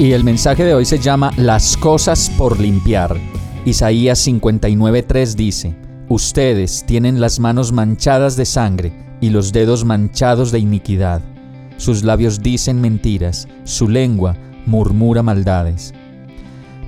Y el mensaje de hoy se llama Las cosas por limpiar. Isaías 59:3 dice, Ustedes tienen las manos manchadas de sangre y los dedos manchados de iniquidad. Sus labios dicen mentiras, su lengua murmura maldades.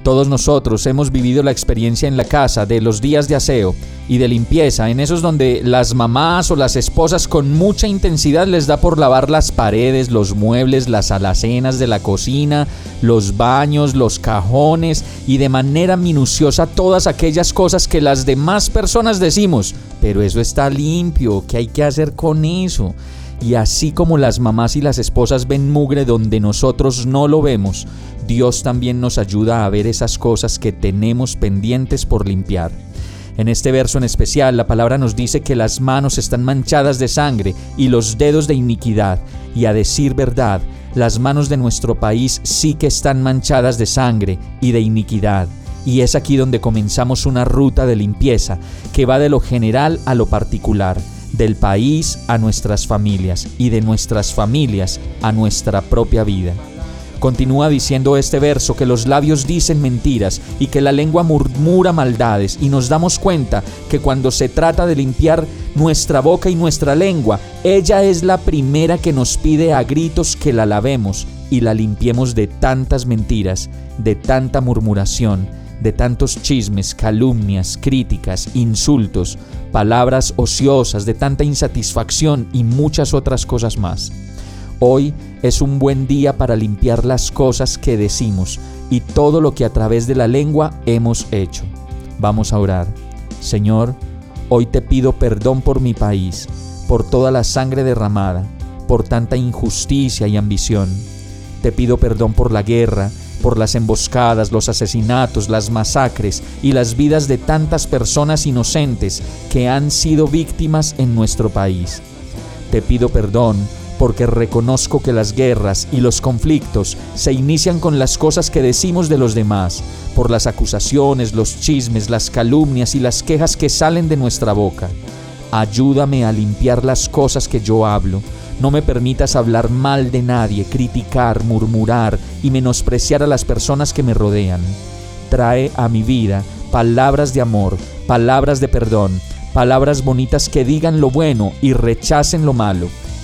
Todos nosotros hemos vivido la experiencia en la casa de los días de aseo y de limpieza, en esos donde las mamás o las esposas con mucha intensidad les da por lavar las paredes, los muebles, las alacenas de la cocina, los baños, los cajones y de manera minuciosa todas aquellas cosas que las demás personas decimos, pero eso está limpio, ¿qué hay que hacer con eso? Y así como las mamás y las esposas ven mugre donde nosotros no lo vemos, Dios también nos ayuda a ver esas cosas que tenemos pendientes por limpiar. En este verso en especial, la palabra nos dice que las manos están manchadas de sangre y los dedos de iniquidad. Y a decir verdad, las manos de nuestro país sí que están manchadas de sangre y de iniquidad. Y es aquí donde comenzamos una ruta de limpieza que va de lo general a lo particular del país a nuestras familias y de nuestras familias a nuestra propia vida. Continúa diciendo este verso que los labios dicen mentiras y que la lengua murmura maldades y nos damos cuenta que cuando se trata de limpiar nuestra boca y nuestra lengua, ella es la primera que nos pide a gritos que la lavemos y la limpiemos de tantas mentiras, de tanta murmuración, de tantos chismes, calumnias, críticas, insultos, palabras ociosas, de tanta insatisfacción y muchas otras cosas más. Hoy es un buen día para limpiar las cosas que decimos y todo lo que a través de la lengua hemos hecho. Vamos a orar. Señor, hoy te pido perdón por mi país, por toda la sangre derramada, por tanta injusticia y ambición. Te pido perdón por la guerra, por las emboscadas, los asesinatos, las masacres y las vidas de tantas personas inocentes que han sido víctimas en nuestro país. Te pido perdón porque reconozco que las guerras y los conflictos se inician con las cosas que decimos de los demás, por las acusaciones, los chismes, las calumnias y las quejas que salen de nuestra boca. Ayúdame a limpiar las cosas que yo hablo no me permitas hablar mal de nadie, criticar, murmurar y menospreciar a las personas que me rodean. Trae a mi vida palabras de amor, palabras de perdón, palabras bonitas que digan lo bueno y rechacen lo malo.